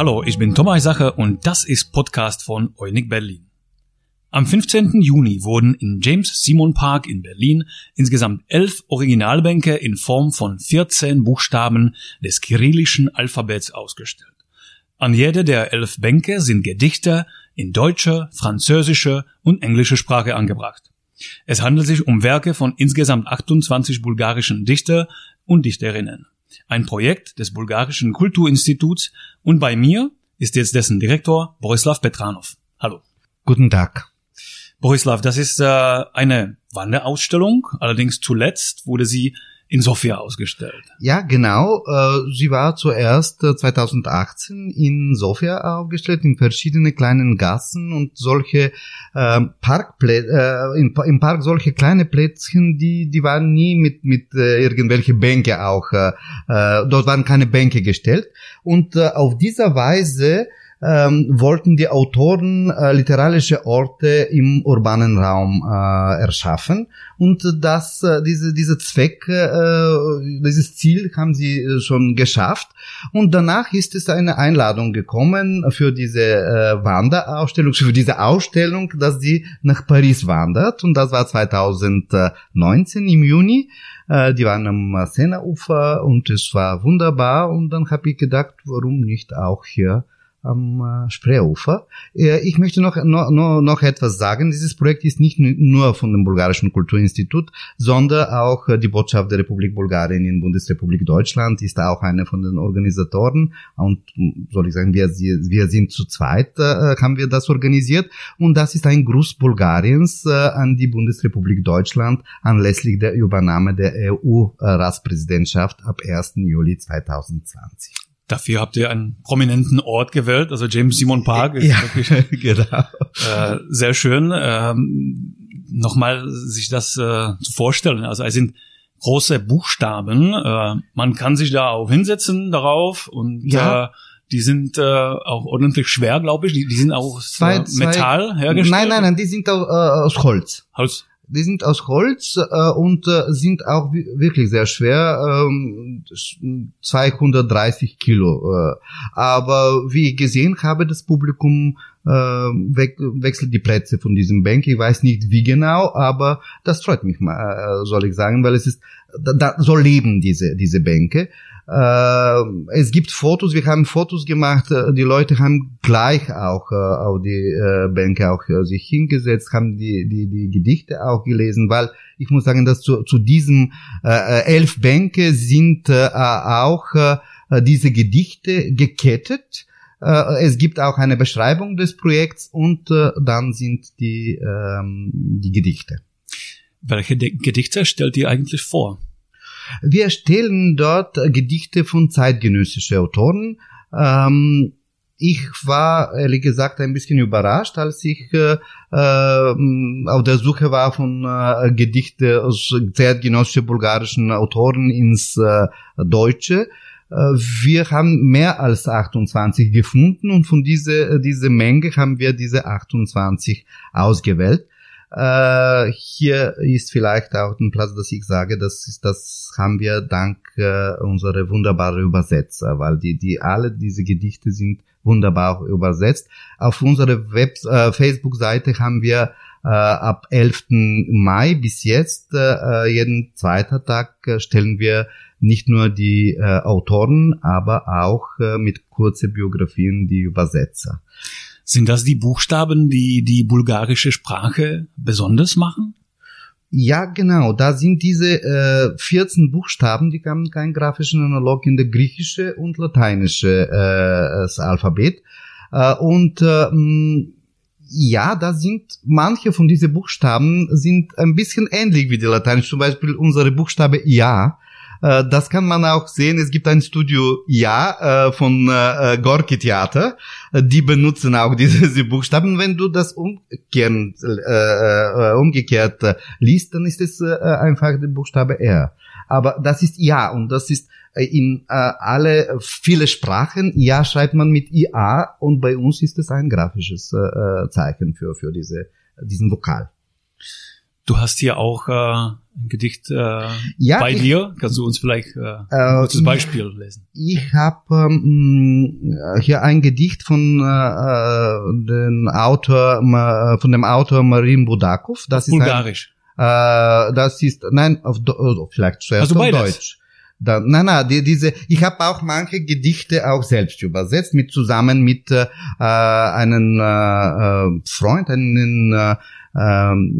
Hallo, ich bin Thomas Sache und das ist Podcast von Eunig Berlin. Am 15. Juni wurden in James Simon Park in Berlin insgesamt elf Originalbänke in Form von 14 Buchstaben des kyrillischen Alphabets ausgestellt. An jede der elf Bänke sind Gedichte in deutscher, französischer und englischer Sprache angebracht. Es handelt sich um Werke von insgesamt 28 bulgarischen Dichter und Dichterinnen. Ein Projekt des Bulgarischen Kulturinstituts und bei mir ist jetzt dessen Direktor Borislav Petranov. Hallo. Guten Tag. Borislav, das ist äh, eine Wanderausstellung. Allerdings zuletzt wurde sie in Sofia ausgestellt. Ja, genau. Äh, sie war zuerst 2018 äh, in Sofia aufgestellt, in verschiedene kleinen Gassen und solche ähm, Parkplätze, äh, im Park solche kleine Plätzchen, die, die waren nie mit, mit irgendwelche Bänke auch, dort waren keine Bänke gestellt. Und auf dieser Weise ähm, wollten die Autoren äh, literarische Orte im urbanen Raum äh, erschaffen. Und das äh, diese diese Zweck äh, dieses Ziel haben sie äh, schon geschafft. Und danach ist es eine Einladung gekommen für diese äh, Wanderausstellung für diese Ausstellung dass sie nach Paris wandert. Und das war 2019 im Juni. Äh, die waren am Sena-Ufer und es war wunderbar. Und dann habe ich gedacht warum nicht auch hier am äh, Spreeufer. Äh, ich möchte noch, noch, noch etwas sagen. Dieses Projekt ist nicht nur von dem Bulgarischen Kulturinstitut, sondern auch äh, die Botschaft der Republik Bulgarien in Bundesrepublik Deutschland ist auch eine von den Organisatoren. Und soll ich sagen, wir, wir sind zu zweit, haben wir das organisiert. Und das ist ein Gruß Bulgariens an die Bundesrepublik Deutschland anlässlich der Übernahme der EU-Ratspräsidentschaft ab 1. Juli 2020. Dafür habt ihr einen prominenten Ort gewählt, also James Simon Park ist ja, wirklich genau. äh, sehr schön. Ähm, Nochmal sich das äh, zu vorstellen. Also es sind große Buchstaben. Äh, man kann sich da auch hinsetzen darauf und ja. äh, die sind äh, auch ordentlich schwer, glaube ich. Die, die sind auch aus zwei, Metall zwei, hergestellt. Nein, nein, nein, die sind auch, äh, aus Holz. Holz die sind aus Holz äh, und äh, sind auch wirklich sehr schwer, ähm, 230 Kilo. Äh, aber wie ich gesehen habe, das Publikum äh, we wechselt die Plätze von diesem Bank. Ich weiß nicht wie genau, aber das freut mich mal, äh, soll ich sagen, weil es ist, da, da soll leben diese diese Bänke. Äh, es gibt Fotos, wir haben Fotos gemacht, äh, die Leute haben gleich auch äh, auf die äh, Bänke auch äh, sich hingesetzt, haben die, die, die Gedichte auch gelesen, weil ich muss sagen, dass zu, zu diesen äh, elf Bänke sind äh, auch äh, diese Gedichte gekettet. Äh, es gibt auch eine Beschreibung des Projekts und äh, dann sind die, ähm, die Gedichte. Welche Gedichte stellt ihr eigentlich vor? Wir stellen dort Gedichte von zeitgenössischen Autoren. Ähm, ich war ehrlich gesagt ein bisschen überrascht, als ich äh, äh, auf der Suche war von äh, Gedichte aus zeitgenössischen bulgarischen Autoren ins äh, Deutsche. Äh, wir haben mehr als 28 gefunden und von dieser diese Menge haben wir diese 28 ausgewählt. Äh, hier ist vielleicht auch ein Platz, dass ich sage, das ist, das haben wir dank äh, unserer wunderbaren Übersetzer, weil die, die alle diese Gedichte sind wunderbar übersetzt. Auf unserer Web, äh, Facebook-Seite haben wir äh, ab 11. Mai bis jetzt äh, jeden zweiten Tag äh, stellen wir nicht nur die äh, Autoren, aber auch äh, mit kurzen Biografien die Übersetzer. Sind das die Buchstaben, die die bulgarische Sprache besonders machen? Ja, genau. Da sind diese äh, 14 Buchstaben, die haben keinen grafischen Analog in der griechische und lateinische äh, das Alphabet. Äh, und äh, ja, da sind manche von diesen Buchstaben sind ein bisschen ähnlich wie die lateinische. Zum Beispiel unsere Buchstabe Ja äh, das kann man auch sehen. Es gibt ein Studio Ja äh, von äh, Gorki Theater. Die benutzen auch diese, Buchstaben. Wenn du das umkehren, äh, umgekehrt liest, dann ist es einfach der Buchstabe R. Aber das ist Ja und das ist in äh, alle viele Sprachen. Ja schreibt man mit IA und bei uns ist es ein grafisches äh, Zeichen für für diese diesen Vokal. Du hast hier auch äh, ein Gedicht äh, ja, bei ich, dir. Kannst du uns vielleicht äh, ein äh, kurzes Beispiel lesen? Ich habe ähm, hier ein Gedicht von äh, dem Autor von dem Autor Marin Budakov. Das, ist Bulgarisch. Ein, äh, das ist nein auf vielleicht zuerst auf Deutsch. Dann, nein, nein, die, diese, ich habe auch manche Gedichte auch selbst übersetzt, mit zusammen mit äh, einem äh, Freund, einen äh, ähm,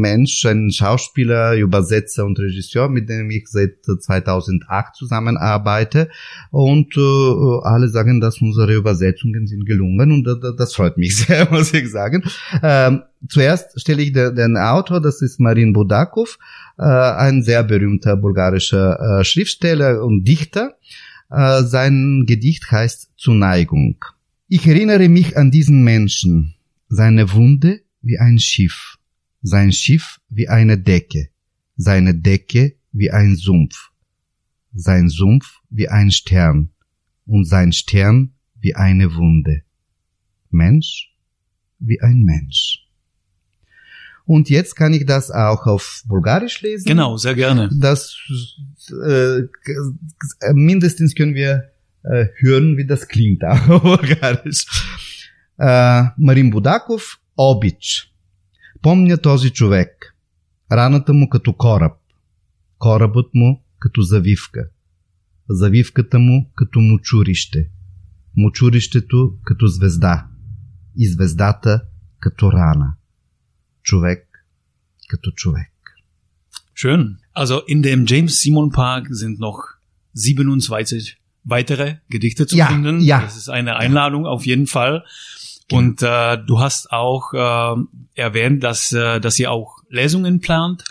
Mensch, ein Schauspieler, Übersetzer und Regisseur, mit dem ich seit 2008 zusammenarbeite. Und äh, alle sagen, dass unsere Übersetzungen sind gelungen und äh, das freut mich sehr, muss ich sagen. Ähm, zuerst stelle ich den, den, Autor, das ist Marin Budakov, äh, ein sehr berühmter bulgarischer äh, Schriftsteller und Dichter. Äh, sein Gedicht heißt Zuneigung. Ich erinnere mich an diesen Menschen, seine Wunde, wie ein Schiff, sein Schiff wie eine Decke, seine Decke wie ein Sumpf, sein Sumpf wie ein Stern und sein Stern wie eine Wunde. Mensch wie ein Mensch. Und jetzt kann ich das auch auf Bulgarisch lesen. Genau, sehr gerne. Das äh, mindestens können wir äh, hören, wie das klingt auf Bulgarisch. Äh, Marin Budakov Обич. Помня този човек. Раната му като кораб. Корабът му като завивка. Завивката му като мочурище. Мочурището като звезда. И звездата като рана. Човек като човек. Schön. Also in dem James Simon Park sind noch 27 weitere Gedichte zu ja, finden. Ja. Das ist eine Einladung auf jeden Fall. Genau. Und äh, du hast auch äh, erwähnt, dass, äh, dass ihr auch Lesungen plant.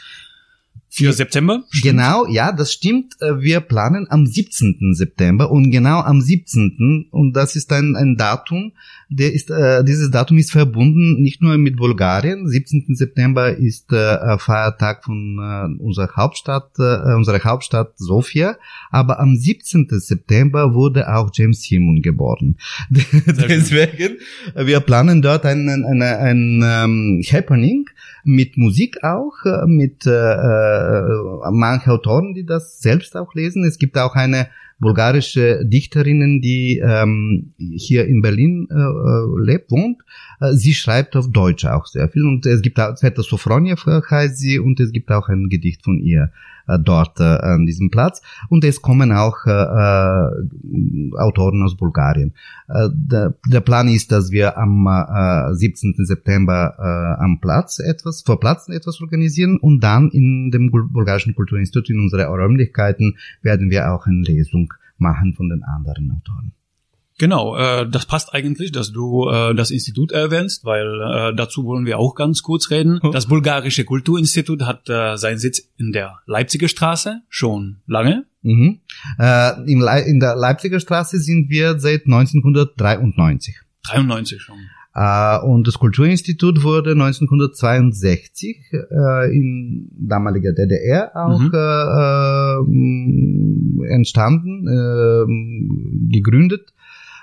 Für September? Stimmt. Genau, ja, das stimmt. Äh, wir planen am 17. September und genau am 17. und das ist ein, ein Datum, der ist, äh, dieses Datum ist verbunden nicht nur mit Bulgarien. 17. September ist äh, Feiertag von äh, unserer Hauptstadt, äh, unserer Hauptstadt Sofia, aber am 17. September wurde auch James Simon geboren. Deswegen, wir planen dort ein, ein, ein, ein, ein Happening mit Musik auch, äh, mit äh, äh, manche Autoren, die das selbst auch lesen. Es gibt auch eine bulgarische Dichterin, die ähm, hier in Berlin äh, äh, lebt, wohnt. Äh, sie schreibt auf Deutsch auch sehr viel und es gibt auch Sveta Sofroniev heißt sie und es gibt auch ein Gedicht von ihr dort äh, an diesem Platz. Und es kommen auch äh, äh, Autoren aus Bulgarien. Äh, der, der, Plan ist, dass wir am äh, 17. September äh, am Platz etwas, vor Platz etwas organisieren und dann in dem Bulgarischen Kulturinstitut, in unsere Räumlichkeiten, werden wir auch eine Lesung machen von den anderen Autoren. Genau, äh, das passt eigentlich, dass du äh, das Institut erwähnst, weil äh, dazu wollen wir auch ganz kurz reden. Oh. Das Bulgarische Kulturinstitut hat äh, seinen Sitz in der Leipziger Straße schon lange. Mhm. Äh, in, Le in der Leipziger Straße sind wir seit 1993. 93 schon. Uh, und das Kulturinstitut wurde 1962 uh, in damaliger DDR auch mhm. uh, entstanden, gegründet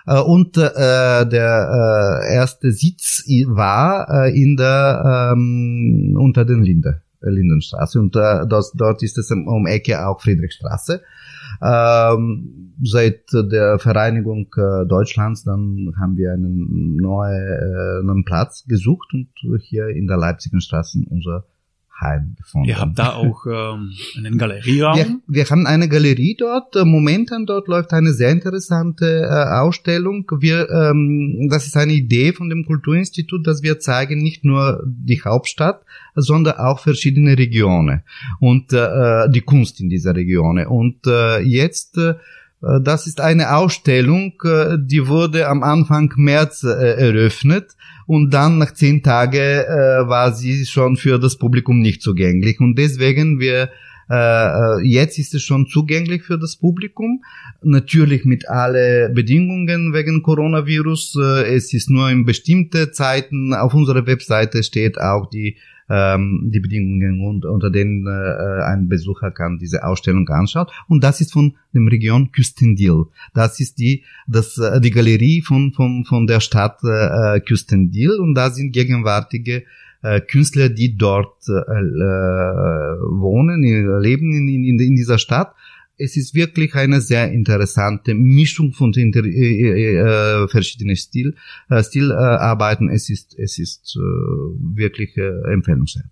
äh, und äh, der äh, erste Sitz war äh, in der ähm, unter den Linde, äh, Lindenstraße und äh, das, dort ist es um, Ecke auch Friedrichstraße. Ähm, seit der Vereinigung äh, Deutschlands dann haben wir einen neuen, äh, neuen Platz gesucht und hier in der Leipziger Straße unser Heim gefunden. Ihr habt da auch ähm, einen Galerieraum? Wir, wir haben eine Galerie dort. Momentan dort läuft eine sehr interessante äh, Ausstellung. Wir, ähm, das ist eine Idee von dem Kulturinstitut, dass wir zeigen nicht nur die Hauptstadt, sondern auch verschiedene Regionen und äh, die Kunst in dieser Region. Und äh, jetzt äh, das ist eine Ausstellung, äh, die wurde am Anfang März äh, eröffnet und dann nach zehn Tagen äh, war sie schon für das Publikum nicht zugänglich. Und deswegen wir äh, äh, jetzt ist es schon zugänglich für das Publikum, natürlich mit alle Bedingungen wegen Coronavirus. Äh, es ist nur in bestimmte Zeiten. Auf unserer Webseite steht auch die ähm, die Bedingungen, unter denen äh, ein Besucher kann diese Ausstellung anschauen. Und das ist von dem Region Küstendil. Das ist die, das, äh, die Galerie von, von, von der Stadt äh, Küstendil und da sind gegenwärtige äh, Künstler, die dort äh, wohnen, leben in, in, in dieser Stadt. Es ist wirklich eine sehr interessante Mischung von inter, äh, äh, verschiedenen Stil, äh, Stilarbeiten. Es ist, es ist äh, wirklich äh, empfehlenswert.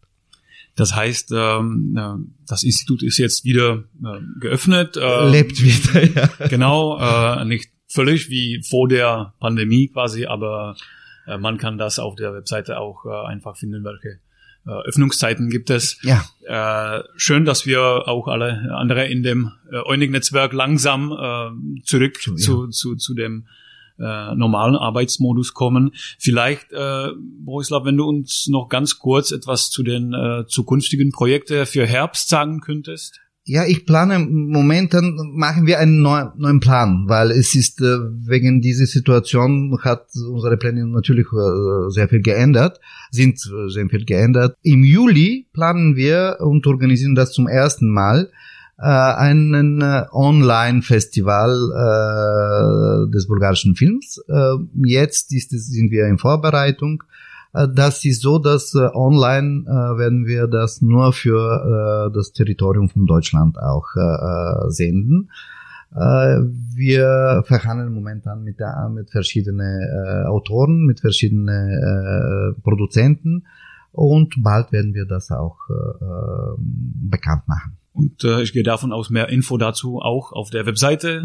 Das heißt, ähm, das Institut ist jetzt wieder äh, geöffnet. Äh, Lebt wieder, ja. Genau, äh, nicht völlig wie vor der Pandemie quasi, aber äh, man kann das auf der Webseite auch äh, einfach finden, welche äh, Öffnungszeiten gibt es. Ja. Äh, schön, dass wir auch alle andere in dem äh, Eunig-Netzwerk langsam äh, zurück zu, zu, ja. zu, zu dem äh, normalen Arbeitsmodus kommen. Vielleicht, äh, Borislav, wenn du uns noch ganz kurz etwas zu den äh, zukünftigen Projekten für Herbst sagen könntest. Ja, ich plane momentan machen wir einen neuen, Plan, weil es ist äh, wegen dieser Situation hat unsere Pläne natürlich äh, sehr viel geändert, sind äh, sehr viel geändert. Im Juli planen wir und organisieren das zum ersten Mal äh, einen äh, Online-Festival äh, des bulgarischen Films. Äh, jetzt ist sind wir in Vorbereitung. Äh, das ist so, dass äh, online äh, werden wir das nur für äh, das Territorium von Deutschland auch äh, äh senden. Wir verhandeln momentan mit, der, mit verschiedenen Autoren, mit verschiedenen Produzenten und bald werden wir das auch bekannt machen. Und äh, ich gehe davon aus, mehr Info dazu auch auf der Webseite.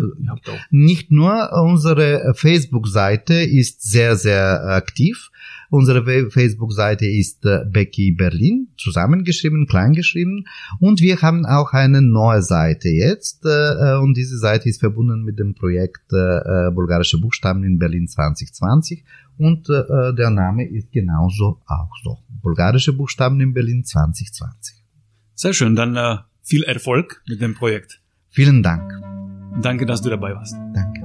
Nicht nur, unsere Facebook-Seite ist sehr, sehr aktiv. Unsere Facebook-Seite ist äh, Becky Berlin, zusammengeschrieben, kleingeschrieben. Und wir haben auch eine neue Seite jetzt. Äh, und diese Seite ist verbunden mit dem Projekt äh, Bulgarische Buchstaben in Berlin 2020. Und der Name ist genauso auch so. Bulgarische Buchstaben in Berlin 2020. Sehr schön, dann äh, viel Erfolg mit dem Projekt. Vielen Dank. Danke, dass du dabei warst. Danke.